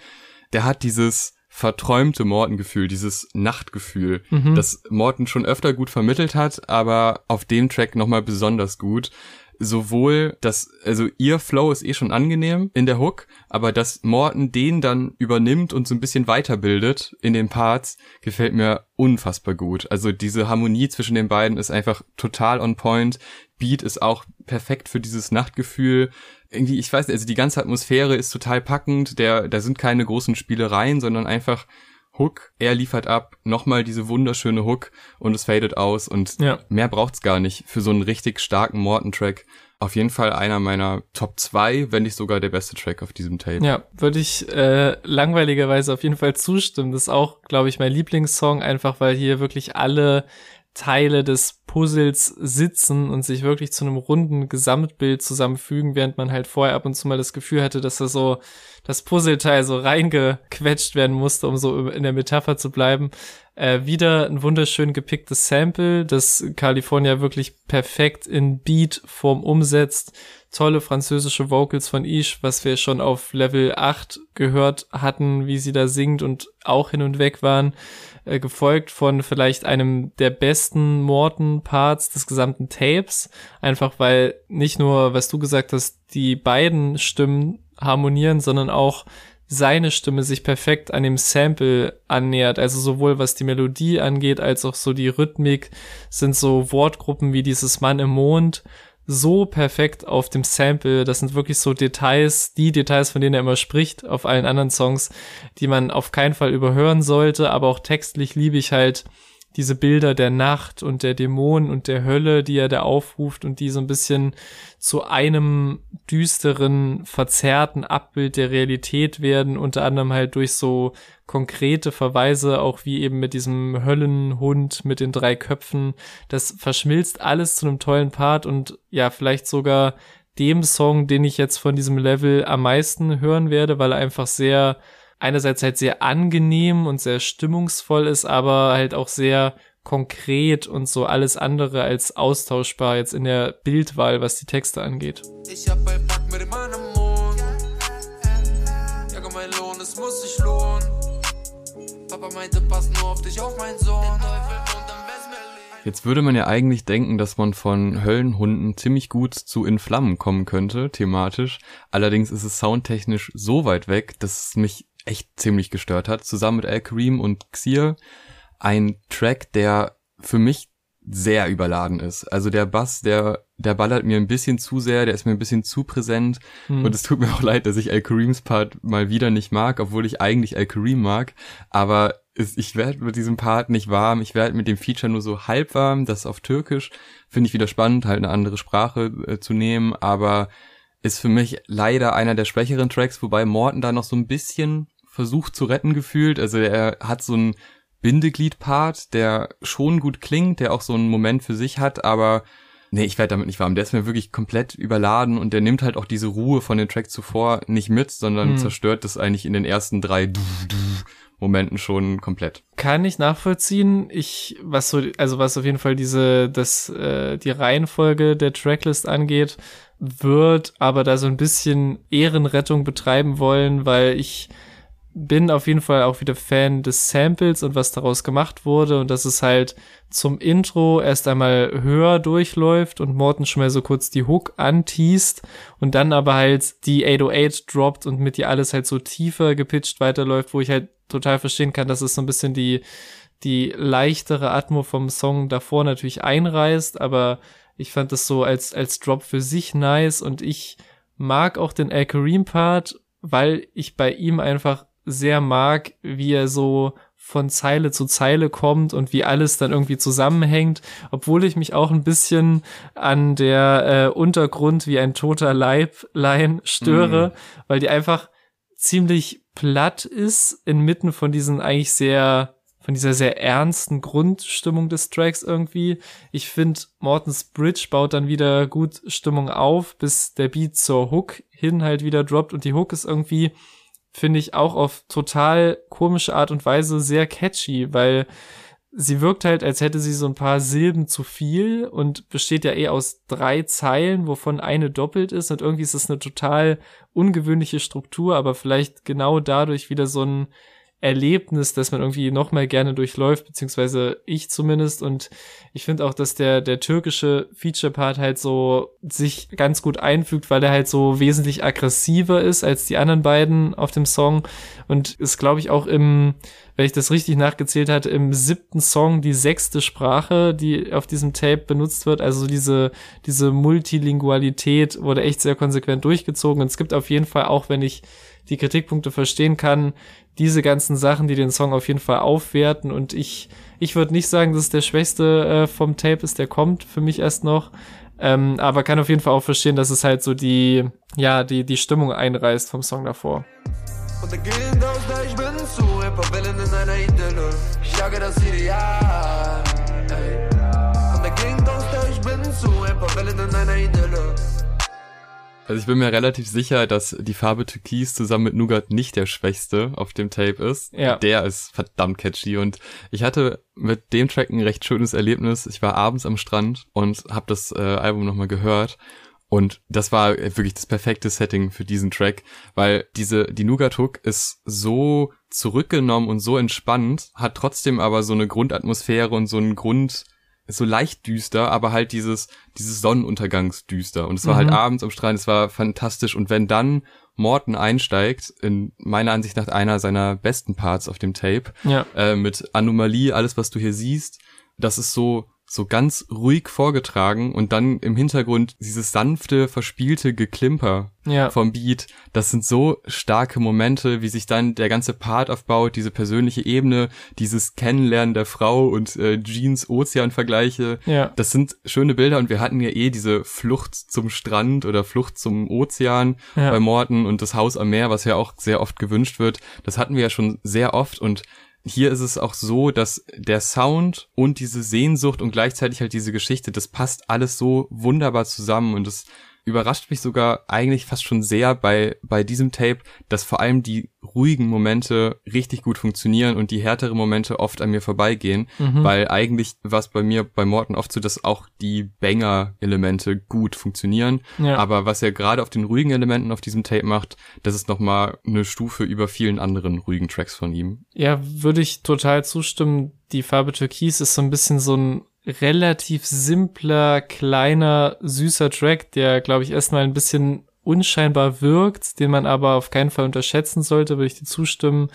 Der hat dieses verträumte Morton-Gefühl, dieses Nachtgefühl, mhm. das Morton schon öfter gut vermittelt hat, aber auf dem Track nochmal besonders gut sowohl das, also ihr Flow ist eh schon angenehm in der Hook, aber dass Morton den dann übernimmt und so ein bisschen weiterbildet in den Parts, gefällt mir unfassbar gut. Also diese Harmonie zwischen den beiden ist einfach total on point. Beat ist auch perfekt für dieses Nachtgefühl. Irgendwie, ich weiß nicht, also die ganze Atmosphäre ist total packend. Der, da sind keine großen Spielereien, sondern einfach Hook, er liefert ab, nochmal diese wunderschöne Hook und es fadet aus und ja. mehr braucht's gar nicht für so einen richtig starken Morton-Track. Auf jeden Fall einer meiner Top 2, wenn nicht sogar der beste Track auf diesem Tape. Ja, würde ich äh, langweiligerweise auf jeden Fall zustimmen. Das ist auch, glaube ich, mein Lieblingssong, einfach weil hier wirklich alle Teile des Puzzles sitzen und sich wirklich zu einem runden Gesamtbild zusammenfügen, während man halt vorher ab und zu mal das Gefühl hatte, dass da so das Puzzleteil so reingequetscht werden musste, um so in der Metapher zu bleiben. Äh, wieder ein wunderschön gepicktes Sample, das California wirklich perfekt in Beat-Form umsetzt. Tolle französische Vocals von Ish, was wir schon auf Level 8 gehört hatten, wie sie da singt und auch hin und weg waren. Äh, gefolgt von vielleicht einem der besten Morton-Parts des gesamten Tapes. Einfach weil nicht nur, was du gesagt hast, die beiden Stimmen harmonieren, sondern auch seine Stimme sich perfekt an dem Sample annähert. Also sowohl was die Melodie angeht, als auch so die Rhythmik sind so Wortgruppen wie dieses Mann im Mond so perfekt auf dem Sample. Das sind wirklich so Details, die Details, von denen er immer spricht, auf allen anderen Songs, die man auf keinen Fall überhören sollte. Aber auch textlich liebe ich halt diese Bilder der Nacht und der Dämonen und der Hölle, die er da aufruft und die so ein bisschen zu einem düsteren, verzerrten Abbild der Realität werden, unter anderem halt durch so konkrete Verweise, auch wie eben mit diesem Höllenhund mit den drei Köpfen. Das verschmilzt alles zu einem tollen Part und ja, vielleicht sogar dem Song, den ich jetzt von diesem Level am meisten hören werde, weil er einfach sehr einerseits halt sehr angenehm und sehr stimmungsvoll ist, aber halt auch sehr konkret und so alles andere als austauschbar jetzt in der Bildwahl, was die Texte angeht. Ich hab ein Pack mit meinem Mond. Ja, mein Lohn, es muss sich lohnen. Papa meinte, pass nur auf dich, auf meinen Sohn. Jetzt würde man ja eigentlich denken, dass man von Höllenhunden ziemlich gut zu In Flammen kommen könnte, thematisch. Allerdings ist es soundtechnisch so weit weg, dass es mich echt ziemlich gestört hat, zusammen mit Al Kareem und Xir, ein Track, der für mich sehr überladen ist. Also der Bass, der, der ballert mir ein bisschen zu sehr, der ist mir ein bisschen zu präsent. Hm. Und es tut mir auch leid, dass ich Al Kareems Part mal wieder nicht mag, obwohl ich eigentlich Al Kareem mag. Aber es, ich werde mit diesem Part nicht warm. Ich werde mit dem Feature nur so halb warm. Das auf Türkisch finde ich wieder spannend, halt eine andere Sprache äh, zu nehmen. Aber ist für mich leider einer der schwächeren Tracks, wobei Morton da noch so ein bisschen versucht zu retten gefühlt. Also er hat so einen Bindeglied-Part, der schon gut klingt, der auch so einen Moment für sich hat, aber nee, ich werde damit nicht warm. Der ist mir wirklich komplett überladen und der nimmt halt auch diese Ruhe von den Tracks zuvor nicht mit, sondern hm. zerstört das eigentlich in den ersten drei Momenten schon komplett. Kann ich nachvollziehen. Ich, was so, also was auf jeden Fall diese, das, äh, die Reihenfolge der Tracklist angeht, wird aber da so ein bisschen Ehrenrettung betreiben wollen, weil ich bin auf jeden Fall auch wieder Fan des Samples und was daraus gemacht wurde und dass es halt zum Intro erst einmal höher durchläuft und Morton schon mal so kurz die Hook anteast und dann aber halt die 808 droppt und mit dir alles halt so tiefer gepitcht weiterläuft, wo ich halt total verstehen kann, dass es so ein bisschen die, die leichtere Atmo vom Song davor natürlich einreißt, aber ich fand das so als, als Drop für sich nice und ich mag auch den Al Kareem Part, weil ich bei ihm einfach sehr mag, wie er so von Zeile zu Zeile kommt und wie alles dann irgendwie zusammenhängt, obwohl ich mich auch ein bisschen an der äh, Untergrund wie ein toter Leiblein störe, mm. weil die einfach ziemlich platt ist inmitten von diesen eigentlich sehr von dieser sehr ernsten Grundstimmung des Tracks irgendwie. Ich finde, Mortens Bridge baut dann wieder gut Stimmung auf, bis der Beat zur Hook hin halt wieder droppt und die Hook ist irgendwie finde ich auch auf total komische Art und Weise sehr catchy, weil sie wirkt halt, als hätte sie so ein paar Silben zu viel und besteht ja eh aus drei Zeilen, wovon eine doppelt ist und irgendwie ist es eine total ungewöhnliche Struktur, aber vielleicht genau dadurch wieder so ein Erlebnis, das man irgendwie noch mal gerne durchläuft, beziehungsweise ich zumindest. Und ich finde auch, dass der, der türkische Feature-Part halt so sich ganz gut einfügt, weil er halt so wesentlich aggressiver ist als die anderen beiden auf dem Song. Und ist, glaube ich, auch im, wenn ich das richtig nachgezählt hatte, im siebten Song die sechste Sprache, die auf diesem Tape benutzt wird. Also diese, diese Multilingualität wurde echt sehr konsequent durchgezogen. Und es gibt auf jeden Fall auch, wenn ich die Kritikpunkte verstehen kann, diese ganzen Sachen, die den Song auf jeden Fall aufwerten. Und ich, ich würde nicht sagen, dass es der schwächste äh, vom Tape ist, der kommt für mich erst noch. Ähm, aber kann auf jeden Fall auch verstehen, dass es halt so die, ja, die, die Stimmung einreißt vom Song davor. Und der Gegend aus, ich bin zu, Wellen in einer in einer Idylle. Also ich bin mir relativ sicher, dass die Farbe Türkis zusammen mit Nougat nicht der schwächste auf dem Tape ist. Ja. Der ist verdammt catchy und ich hatte mit dem Track ein recht schönes Erlebnis. Ich war abends am Strand und habe das äh, Album nochmal gehört und das war wirklich das perfekte Setting für diesen Track, weil diese, die Nougat Hook ist so zurückgenommen und so entspannt, hat trotzdem aber so eine Grundatmosphäre und so einen Grund, so leicht düster, aber halt dieses, dieses Sonnenuntergangsdüster. Und es war halt Mhm. abends am Strand, es war fantastisch. Und wenn dann Morton einsteigt, in meiner Ansicht nach einer seiner besten Parts auf dem Tape, Ja. äh, mit Anomalie, alles was du hier siehst, das ist so so ganz ruhig vorgetragen und dann im Hintergrund dieses sanfte, verspielte Geklimper Ja. vom Beat. Das sind so starke Momente, wie sich dann der ganze Part aufbaut, diese persönliche Ebene, dieses Kennenlernen der Frau und äh, Jeans Ozean-Vergleiche. Ja. Das sind schöne Bilder und wir hatten ja eh diese Flucht zum Strand oder Flucht zum Ozean Ja. bei Morton und das Haus am Meer, was ja auch sehr oft gewünscht wird. Das hatten wir ja schon sehr oft und hier ist es auch so, dass der Sound und diese Sehnsucht und gleichzeitig halt diese Geschichte, das passt alles so wunderbar zusammen und es überrascht mich sogar eigentlich fast schon sehr bei, bei diesem Tape, dass vor allem die ruhigen Momente richtig gut funktionieren und die härteren Momente oft an mir vorbeigehen, Mhm. weil eigentlich war es bei mir bei Morton oft so, dass auch die Banger-Elemente gut funktionieren, Ja. aber was er gerade auf den ruhigen Elementen auf diesem Tape macht, das ist nochmal eine Stufe über vielen anderen ruhigen Tracks von ihm. Ja, würde ich total zustimmen. Die Farbe Türkis ist so ein bisschen so ein relativ simpler, kleiner, süßer Track, der, glaube ich, erstmal ein bisschen unscheinbar wirkt, den man aber auf keinen Fall unterschätzen sollte, würde ich dir zustimmen.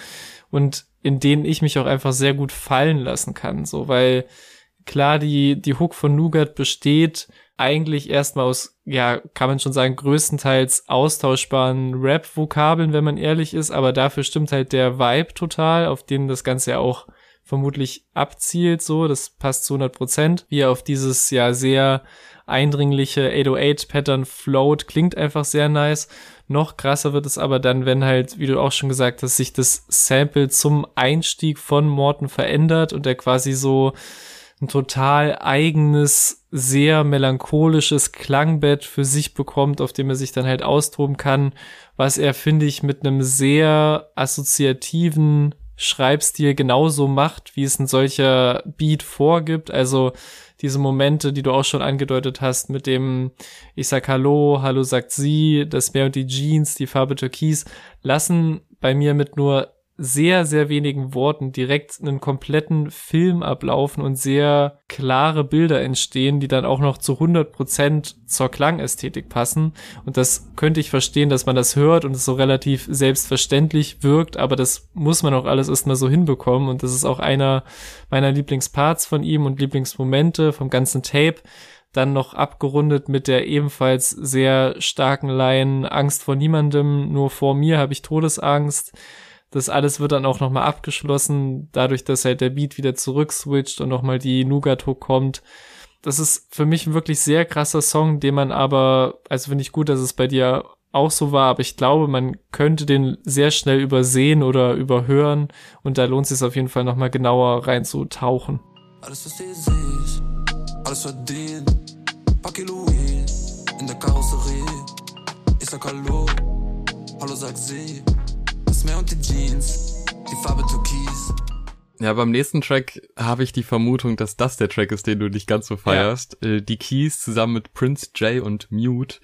Und in denen ich mich auch einfach sehr gut fallen lassen kann, so, weil klar, die, die Hook von Nougat besteht eigentlich erstmal aus, ja, kann man schon sagen, größtenteils austauschbaren Rap-Vokabeln, wenn man ehrlich ist, aber dafür stimmt halt der Vibe total, auf den das Ganze ja auch vermutlich abzielt, so, das passt zu 100 Prozent, wie er auf dieses ja sehr eindringliche 808-Pattern float, klingt einfach sehr nice. Noch krasser wird es aber dann, wenn halt, wie du auch schon gesagt hast, sich das Sample zum Einstieg von Morton verändert und er quasi so ein total eigenes, sehr melancholisches Klangbett für sich bekommt, auf dem er sich dann halt austoben kann, was er, finde ich, mit einem sehr assoziativen Schreibstil genauso macht, wie es ein solcher Beat vorgibt. Also diese Momente, die du auch schon angedeutet hast, mit dem Ich sag Hallo, Hallo sagt sie, das Meer und die Jeans, die Farbe Türkis, lassen bei mir mit nur sehr, sehr wenigen Worten direkt einen kompletten Film ablaufen und sehr klare Bilder entstehen, die dann auch noch zu 100 Prozent zur Klangästhetik passen. Und das könnte ich verstehen, dass man das hört und es so relativ selbstverständlich wirkt, aber das muss man auch alles erstmal so hinbekommen. Und das ist auch einer meiner Lieblingsparts von ihm und Lieblingsmomente vom ganzen Tape dann noch abgerundet mit der ebenfalls sehr starken Line Angst vor niemandem, nur vor mir habe ich Todesangst. Das alles wird dann auch nochmal abgeschlossen, dadurch, dass halt der Beat wieder zurückswitcht und nochmal die Nougat-Hook kommt. Das ist für mich ein wirklich sehr krasser Song, den man aber, also finde ich gut, dass es bei dir auch so war, aber ich glaube, man könnte den sehr schnell übersehen oder überhören und da lohnt es sich auf jeden Fall nochmal genauer reinzutauchen. Alles, was ihr seht, alles verdient. Pack Louis in der Karosserie. Sag Hallo, Hallo sagt sie. Meer und die Jeans, die Farbe Türkis. Ja, beim nächsten Track habe ich die Vermutung, dass das der Track ist, den du nicht ganz so feierst. Äh, Die Keys zusammen mit Prince J und Mute.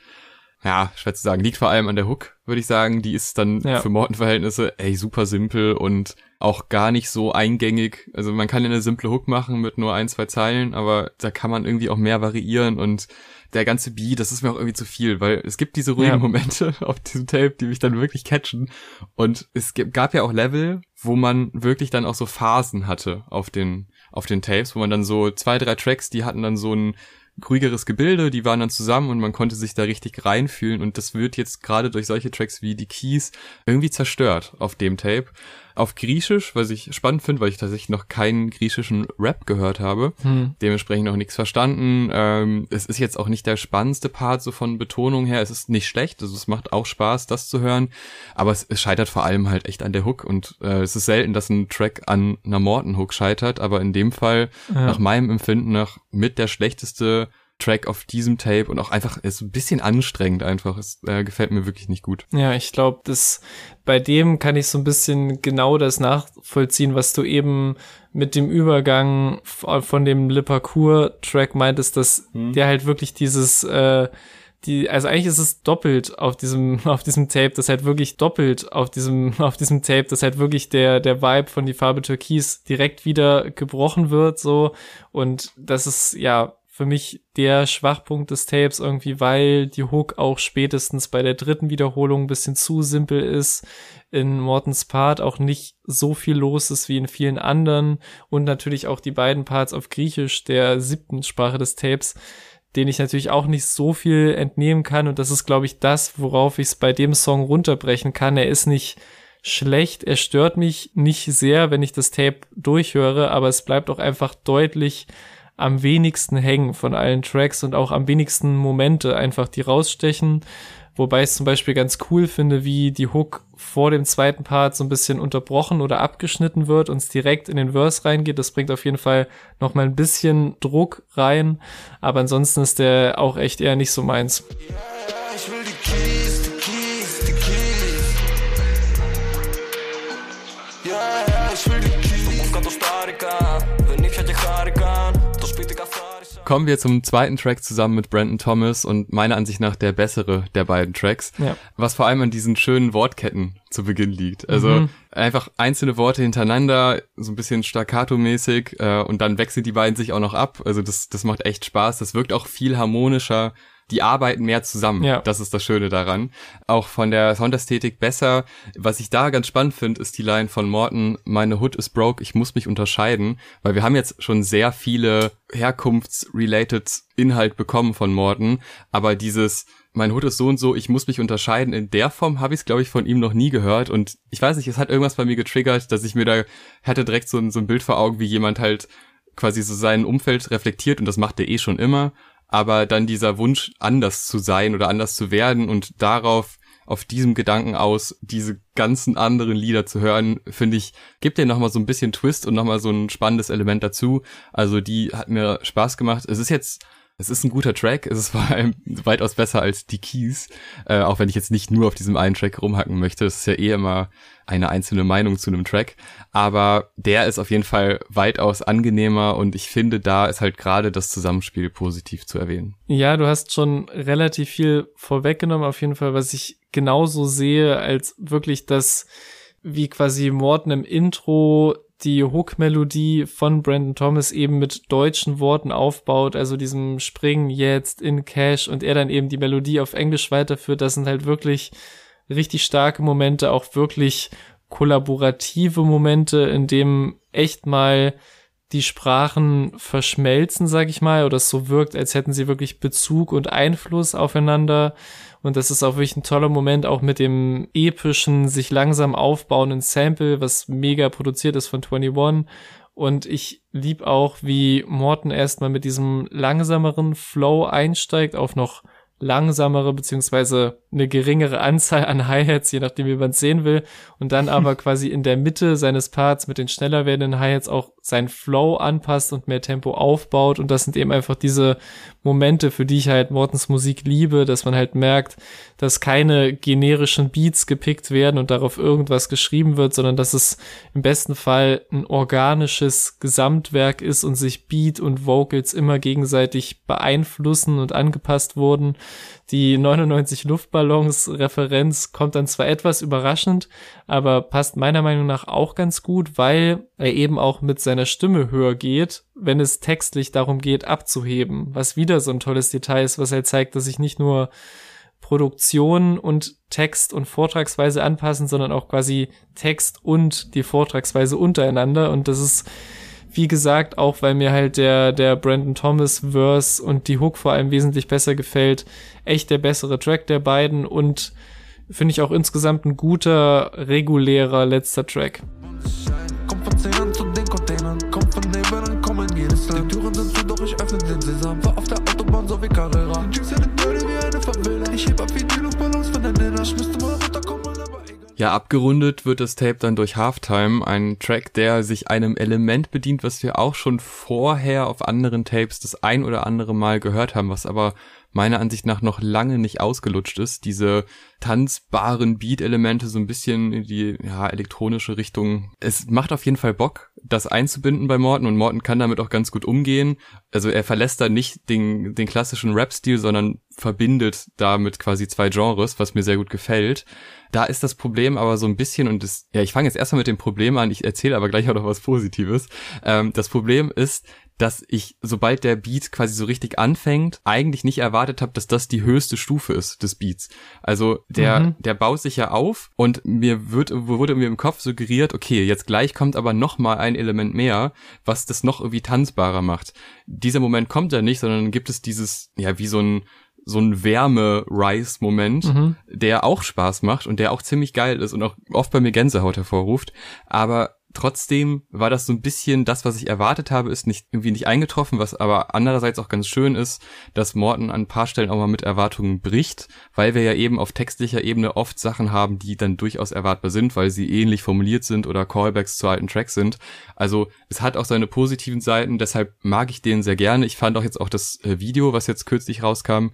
Ja, schwer zu sagen. Liegt vor allem an der Hook, würde ich sagen. Die ist dann Ja. für Morton-Verhältnisse, ey, super simpel und auch gar nicht so eingängig. Also man kann ja eine simple Hook machen mit nur ein, zwei Zeilen, aber da kann man irgendwie auch mehr variieren und der ganze Beat, das ist mir auch irgendwie zu viel, weil es gibt diese ruhigen Ja. Momente *laughs* auf diesem Tape, die mich dann wirklich catchen. Und es gab ja auch Level, wo man wirklich dann auch so Phasen hatte auf den, auf den Tapes, wo man dann so zwei, drei Tracks, die hatten dann so ein ruhigeres Gebilde, die waren dann zusammen und man konnte sich da richtig reinfühlen und das wird jetzt gerade durch solche Tracks wie die Keys irgendwie zerstört auf dem Tape. Auf Griechisch, was ich spannend finde, weil ich tatsächlich noch keinen griechischen Rap gehört habe, Hm. dementsprechend noch nichts verstanden. Ähm, es ist jetzt auch nicht der spannendste Part so von Betonung her. Es ist nicht schlecht, also es macht auch Spaß, das zu hören, aber es, es scheitert vor allem halt echt an der Hook und äh, es ist selten, dass ein Track an einer Morton-Hook scheitert, aber in dem Fall Ja. nach meinem Empfinden nach mit der schlechteste Track auf diesem Tape und auch einfach ist ein bisschen anstrengend einfach. Es äh, gefällt mir wirklich nicht gut. Ja, ich glaube, das bei dem kann ich so ein bisschen genau das nachvollziehen, was du eben mit dem Übergang f- von dem Le Parcours Track meintest, dass der halt wirklich dieses äh, die, also eigentlich ist es doppelt auf diesem, *laughs* auf diesem Tape, das halt wirklich doppelt auf diesem, *laughs* auf diesem Tape, das halt wirklich der, der Vibe von die Farbe Türkis direkt wieder gebrochen wird, so. Und das ist, ja, für mich der Schwachpunkt des Tapes irgendwie, weil die Hook auch spätestens bei der dritten Wiederholung ein bisschen zu simpel ist, in Mortens Part auch nicht so viel los ist wie in vielen anderen und natürlich auch die beiden Parts auf Griechisch der siebten Sprache des Tapes den ich natürlich auch nicht so viel entnehmen kann. Und das ist, glaube ich, das, worauf ich es bei dem Song runterbrechen kann. Er ist nicht schlecht, er stört mich nicht sehr, wenn ich das Tape durchhöre, aber es bleibt auch einfach deutlich am wenigsten hängen von allen Tracks und auch am wenigsten Momente einfach, die rausstechen. Wobei ich es zum Beispiel ganz cool finde, wie die Hook vor dem zweiten Part so ein bisschen unterbrochen oder abgeschnitten wird und es direkt in den Verse reingeht. Das bringt auf jeden Fall noch mal ein bisschen Druck rein. Aber ansonsten ist der auch echt eher nicht so meins. Ich will Kommen wir zum zweiten Track zusammen mit Brandon Thomas und meiner Ansicht nach der bessere der beiden Tracks, Ja. was vor allem an diesen schönen Wortketten zu Beginn liegt. Also Mhm. einfach einzelne Worte hintereinander, so ein bisschen staccato-mäßig äh, und dann wechseln die beiden sich auch noch ab. Also das, das macht echt Spaß. Das wirkt auch viel harmonischer. Die arbeiten mehr zusammen. Ja. Das ist das Schöne daran. Auch von der Soundästhetik besser. Was ich da ganz spannend finde, ist die Line von Morton, meine Hood is broke, ich muss mich unterscheiden, weil wir haben jetzt schon sehr viele herkunftsrelated Inhalt bekommen von Morton, aber dieses mein Hood ist so und so, ich muss mich unterscheiden. In der Form habe ich es, glaube ich, von ihm noch nie gehört. Und ich weiß nicht, es hat irgendwas bei mir getriggert, dass ich mir da hatte direkt so ein, so ein Bild vor Augen, wie jemand halt quasi so sein Umfeld reflektiert und das macht er eh schon immer. Aber dann dieser Wunsch, anders zu sein oder anders zu werden und darauf, auf diesem Gedanken aus, diese ganzen anderen Lieder zu hören, finde ich, gibt dir nochmal so ein bisschen Twist und nochmal so ein spannendes Element dazu. Also die hat mir Spaß gemacht. Es ist jetzt es ist ein guter Track, es ist vor allem *laughs* weitaus besser als die Keys, äh, auch wenn ich jetzt nicht nur auf diesem einen Track rumhacken möchte. Das ist ja eh immer eine einzelne Meinung zu einem Track. Aber der ist auf jeden Fall weitaus angenehmer und ich finde, da ist halt gerade das Zusammenspiel positiv zu erwähnen. Ja, du hast schon relativ viel vorweggenommen, auf jeden Fall, was ich genauso sehe, als wirklich das, wie quasi Morten im Intro die Hook-Melodie von Brandon Thomas eben mit deutschen Worten aufbaut, also diesem Springen jetzt in Cash und er dann eben die Melodie auf Englisch weiterführt, das sind halt wirklich richtig starke Momente, auch wirklich kollaborative Momente, in dem echt mal die Sprachen verschmelzen, sag ich mal, oder es so wirkt, als hätten sie wirklich Bezug und Einfluss aufeinander. Und das ist auch wirklich ein toller Moment, auch mit dem epischen, sich langsam aufbauenden Sample, was mega produziert ist von 21. Und ich lieb auch, wie Morton erstmal mit diesem langsameren Flow einsteigt auf noch langsamere beziehungsweise eine geringere Anzahl an Hi-Hats, je nachdem wie man es sehen will, und dann *laughs* aber quasi in der Mitte seines Parts mit den schneller werdenden Hi-Hats auch sein Flow anpasst und mehr Tempo aufbaut und das sind eben einfach diese Momente, für die ich halt Mortens Musik liebe, dass man halt merkt, dass keine generischen Beats gepickt werden und darauf irgendwas geschrieben wird, sondern dass es im besten Fall ein organisches Gesamtwerk ist und sich Beat und Vocals immer gegenseitig beeinflussen und angepasst wurden. Die 99 Luftballons Referenz kommt dann zwar etwas überraschend, aber passt meiner Meinung nach auch ganz gut, weil er eben auch mit seiner Stimme höher geht, wenn es textlich darum geht, abzuheben, was wieder so ein tolles Detail ist, was halt zeigt, dass ich nicht nur Produktion und Text und Vortragsweise anpassen, sondern auch quasi Text und die Vortragsweise untereinander. Und das ist wie gesagt, auch weil mir halt der, der Brandon Thomas Verse und die Hook vor allem wesentlich besser gefällt, echt der bessere Track der beiden und finde ich auch insgesamt ein guter, regulärer letzter Track. Die Türen sind zu, doch ich öffne den Sesam. War auf der Autobahn so wie Carrera. Ja, abgerundet wird das Tape dann durch Halftime, ein Track, der sich einem Element bedient, was wir auch schon vorher auf anderen Tapes das ein oder andere Mal gehört haben, was aber meiner Ansicht nach noch lange nicht ausgelutscht ist. Diese tanzbaren Beat-Elemente so ein bisschen in die ja, elektronische Richtung. Es macht auf jeden Fall Bock, das einzubinden bei Morton und Morton kann damit auch ganz gut umgehen. Also er verlässt da nicht den, den klassischen Rap-Stil, sondern verbindet damit quasi zwei Genres, was mir sehr gut gefällt. Da ist das Problem aber so ein bisschen, und das, ja, ich fange jetzt erstmal mit dem Problem an, ich erzähle aber gleich auch noch was Positives. Ähm, das Problem ist, dass ich, sobald der Beat quasi so richtig anfängt, eigentlich nicht erwartet habe, dass das die höchste Stufe ist des Beats. Also der, mhm. der baut sich ja auf und mir wird, wurde mir im Kopf suggeriert, okay, jetzt gleich kommt aber noch mal ein Element mehr, was das noch irgendwie tanzbarer macht. Dieser Moment kommt ja nicht, sondern gibt es dieses, ja, wie so ein, so ein Wärme-Rise-Moment, mhm. der auch Spaß macht und der auch ziemlich geil ist und auch oft bei mir Gänsehaut hervorruft. Aber Trotzdem war das so ein bisschen das, was ich erwartet habe, ist nicht irgendwie nicht eingetroffen, was aber andererseits auch ganz schön ist, dass Morton an ein paar Stellen auch mal mit Erwartungen bricht, weil wir ja eben auf textlicher Ebene oft Sachen haben, die dann durchaus erwartbar sind, weil sie ähnlich formuliert sind oder Callbacks zu alten Tracks sind. Also es hat auch seine positiven Seiten, deshalb mag ich den sehr gerne. Ich fand auch jetzt auch das äh, Video, was jetzt kürzlich rauskam,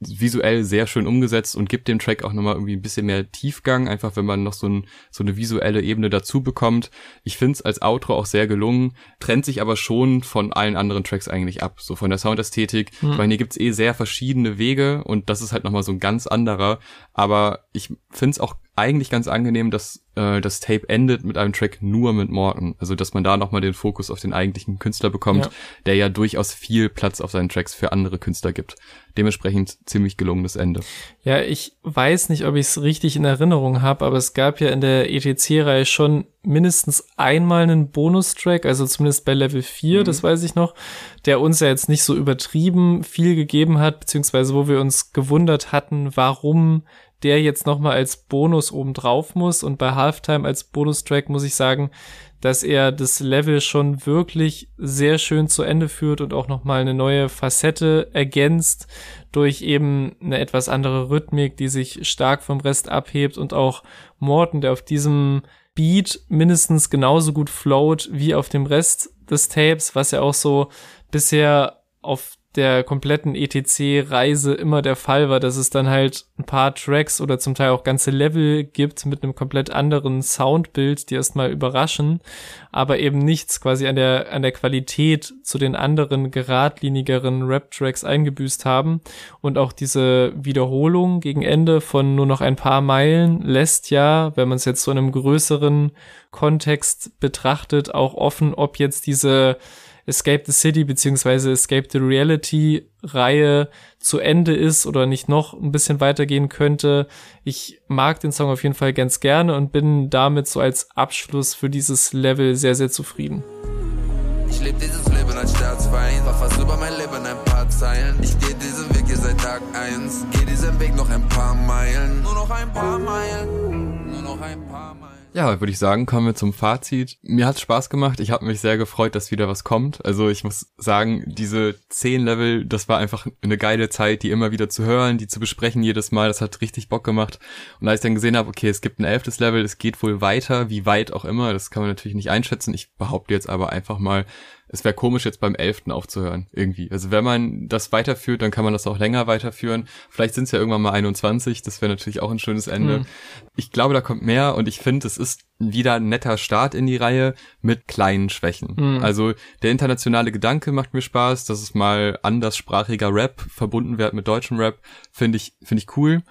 visuell sehr schön umgesetzt und gibt dem Track auch nochmal irgendwie ein bisschen mehr Tiefgang, einfach wenn man noch so, ein, so eine visuelle Ebene dazu bekommt. Ich finde es als Outro auch sehr gelungen, trennt sich aber schon von allen anderen Tracks eigentlich ab, so von der Soundästhetik. Mhm. Ich meine, hier gibt's eh sehr verschiedene Wege und das ist halt nochmal so ein ganz anderer, aber ich finde es auch eigentlich ganz angenehm, dass äh, das Tape endet mit einem Track nur mit Morton. Also dass man da nochmal den Fokus auf den eigentlichen Künstler bekommt, ja. der ja durchaus viel Platz auf seinen Tracks für andere Künstler gibt. Dementsprechend ziemlich gelungenes Ende. Ja, ich weiß nicht, ob ich es richtig in Erinnerung habe, aber es gab ja in der ETC-Reihe schon mindestens einmal einen Bonustrack, also zumindest bei Level 4, mhm. das weiß ich noch, der uns ja jetzt nicht so übertrieben viel gegeben hat, beziehungsweise wo wir uns gewundert hatten, warum der jetzt nochmal als Bonus oben drauf muss. Und bei Halftime als Bonustrack muss ich sagen, dass er das Level schon wirklich sehr schön zu Ende führt und auch nochmal eine neue Facette ergänzt durch eben eine etwas andere Rhythmik, die sich stark vom Rest abhebt und auch Morton, der auf diesem Beat mindestens genauso gut float wie auf dem Rest des Tapes, was ja auch so bisher auf der kompletten ETC-Reise immer der Fall war, dass es dann halt ein paar Tracks oder zum Teil auch ganze Level gibt mit einem komplett anderen Soundbild, die erstmal überraschen, aber eben nichts quasi an der, an der Qualität zu den anderen geradlinigeren Rap-Tracks eingebüßt haben. Und auch diese Wiederholung gegen Ende von nur noch ein paar Meilen lässt ja, wenn man es jetzt so in einem größeren Kontext betrachtet, auch offen, ob jetzt diese Escape the City beziehungsweise Escape the Reality Reihe zu Ende ist oder nicht noch ein bisschen weitergehen könnte. Ich mag den Song auf jeden Fall ganz gerne und bin damit so als Abschluss für dieses Level sehr, sehr zufrieden. Ich lebe dieses Leben als Staatsfeind, war fast über mein Leben ein paar Zeilen. Ich gehe diesen Weg hier seit Tag eins, gehe diesen Weg noch ein paar Meilen, nur noch ein paar Meilen, nur noch ein paar. Ja, würde ich sagen, kommen wir zum Fazit. Mir hat's Spaß gemacht. Ich habe mich sehr gefreut, dass wieder was kommt. Also ich muss sagen, diese zehn Level, das war einfach eine geile Zeit, die immer wieder zu hören, die zu besprechen jedes Mal. Das hat richtig Bock gemacht. Und als ich dann gesehen habe, okay, es gibt ein elftes Level, es geht wohl weiter, wie weit auch immer, das kann man natürlich nicht einschätzen. Ich behaupte jetzt aber einfach mal, es wäre komisch, jetzt beim elften aufzuhören, irgendwie. Also wenn man das weiterführt, dann kann man das auch länger weiterführen. Vielleicht sind es ja irgendwann mal 21, das wäre natürlich auch ein schönes Ende. Mhm. Ich glaube, da kommt mehr und ich finde, es ist wieder ein netter Start in die Reihe mit kleinen Schwächen. Mhm. Also der internationale Gedanke macht mir Spaß, dass es mal anderssprachiger Rap verbunden wird mit deutschem Rap, finde ich, finde ich cool.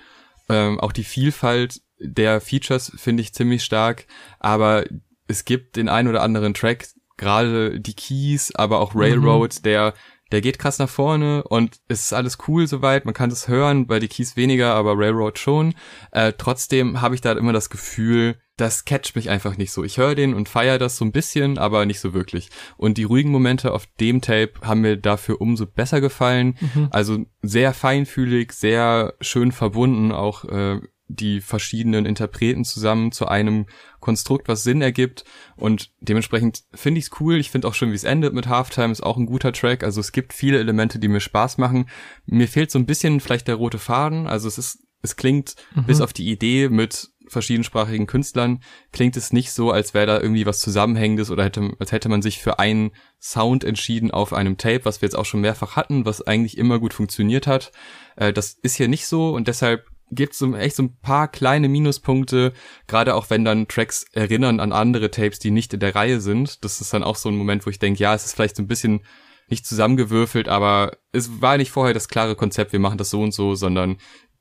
Ähm, auch die Vielfalt der Features finde ich ziemlich stark, aber es gibt den ein oder anderen Track, gerade die Keys, aber auch Railroad, mhm. der der geht krass nach vorne und es ist alles cool soweit, man kann das hören, bei die Keys weniger, aber Railroad schon. Äh, trotzdem habe ich da immer das Gefühl, das catcht mich einfach nicht so. Ich höre den und feiere das so ein bisschen, aber nicht so wirklich. Und die ruhigen Momente auf dem Tape haben mir dafür umso besser gefallen. Mhm. Also sehr feinfühlig, sehr schön verbunden, auch äh, die verschiedenen Interpreten zusammen zu einem Konstrukt, was Sinn ergibt. Und dementsprechend finde ich es cool. Ich finde auch schön, wie es endet mit Halftime. Ist auch ein guter Track. Also es gibt viele Elemente, die mir Spaß machen. Mir fehlt so ein bisschen vielleicht der rote Faden. Also es ist, es klingt mhm. bis auf die Idee mit verschiedensprachigen Künstlern klingt es nicht so, als wäre da irgendwie was Zusammenhängendes oder hätte, als hätte man sich für einen Sound entschieden auf einem Tape, was wir jetzt auch schon mehrfach hatten, was eigentlich immer gut funktioniert hat. Äh, das ist hier nicht so und deshalb gibt es so echt so ein paar kleine Minuspunkte, gerade auch wenn dann Tracks erinnern an andere Tapes, die nicht in der Reihe sind. Das ist dann auch so ein Moment, wo ich denke, ja, es ist vielleicht so ein bisschen nicht zusammengewürfelt, aber es war nicht vorher das klare Konzept, wir machen das so und so, sondern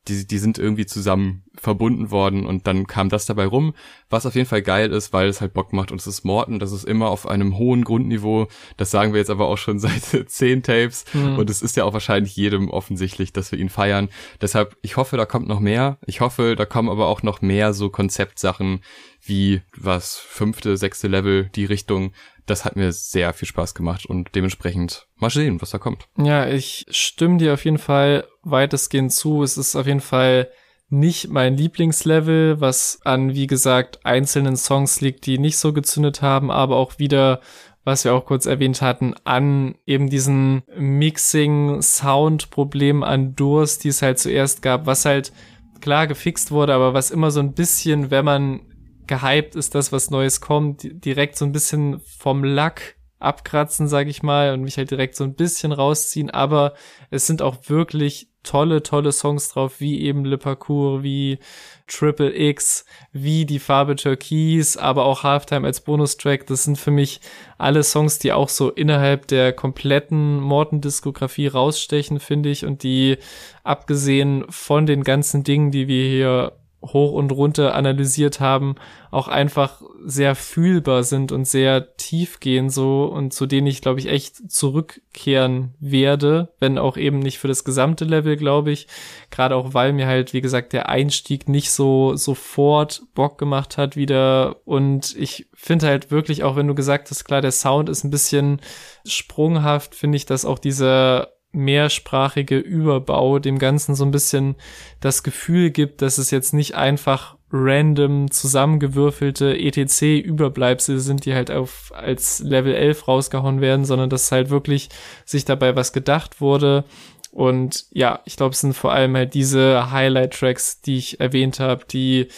die, die sind irgendwie zusammen verbunden worden und dann kam das dabei rum, was auf jeden Fall geil ist, weil es halt Bock macht und es ist Morton, das ist immer auf einem hohen Grundniveau, das sagen wir jetzt aber auch schon *laughs* seit zehn Tapes mhm. und es ist ja auch wahrscheinlich jedem offensichtlich, dass wir ihn feiern. Deshalb, ich hoffe, da kommt noch mehr. Ich hoffe, da kommen aber auch noch mehr so Konzeptsachen wie was fünfte, sechste Level, die Richtung, das hat mir sehr viel Spaß gemacht und dementsprechend mal sehen, was da kommt. Ja, ich stimme dir auf jeden Fall weitestgehend zu. Es ist auf jeden Fall nicht mein Lieblingslevel, was an, wie gesagt, einzelnen Songs liegt, die nicht so gezündet haben, aber auch wieder, was wir auch kurz erwähnt hatten, an eben diesen Mixing-Sound-Problem an Durst, die es halt zuerst gab, was halt klar gefixt wurde, aber was immer so ein bisschen, wenn man gehypt ist, das, was Neues kommt, direkt so ein bisschen vom Lack abkratzen, sag ich mal, und mich halt direkt so ein bisschen rausziehen, aber es sind auch wirklich tolle, tolle Songs drauf, wie eben Le Parcours, wie Triple X, wie die Farbe Türkis, aber auch Halftime als Bonustrack. Das sind für mich alle Songs, die auch so innerhalb der kompletten Morton-Diskografie rausstechen, finde ich, und die abgesehen von den ganzen Dingen, die wir hier hoch und runter analysiert haben, auch einfach sehr fühlbar sind und sehr tief gehen so und zu denen ich glaube ich echt zurückkehren werde, wenn auch eben nicht für das gesamte Level, glaube ich, gerade auch weil mir halt wie gesagt der Einstieg nicht so sofort Bock gemacht hat wieder. Und ich finde halt wirklich auch wenn du gesagt hast, klar, der Sound ist ein bisschen sprunghaft, finde ich, dass auch dieser mehrsprachige Überbau dem Ganzen so ein bisschen das Gefühl gibt, dass es jetzt nicht einfach random zusammengewürfelte ETC-Überbleibsel sind, die halt auf als Level 11 rausgehauen werden, sondern dass halt wirklich sich dabei was gedacht wurde. Und ja, ich glaube, es sind vor allem halt diese Highlight-Tracks, die ich erwähnt habe, die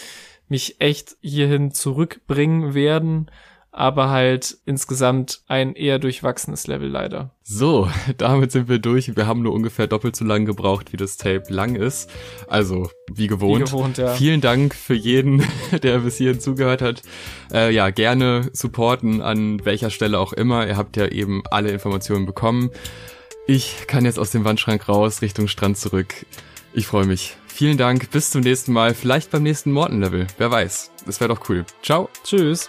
mich echt hierhin zurückbringen werden aber halt insgesamt ein eher durchwachsenes Level leider. So, *laughs* damit sind wir durch. Wir haben nur ungefähr doppelt so lang gebraucht, wie das Tape lang ist. Also, wie gewohnt. Wie gewohnt ja. Vielen Dank für jeden, *laughs* der bis hierhin zugehört hat. Äh, ja, gerne supporten an welcher Stelle auch immer. Ihr habt ja eben alle Informationen bekommen. Ich kann jetzt aus dem Wandschrank raus, Richtung Strand zurück. Ich freue mich. Vielen Dank, bis zum nächsten Mal, vielleicht beim nächsten Morton-Level. Wer weiß. Das wäre doch cool. Ciao. Tschüss.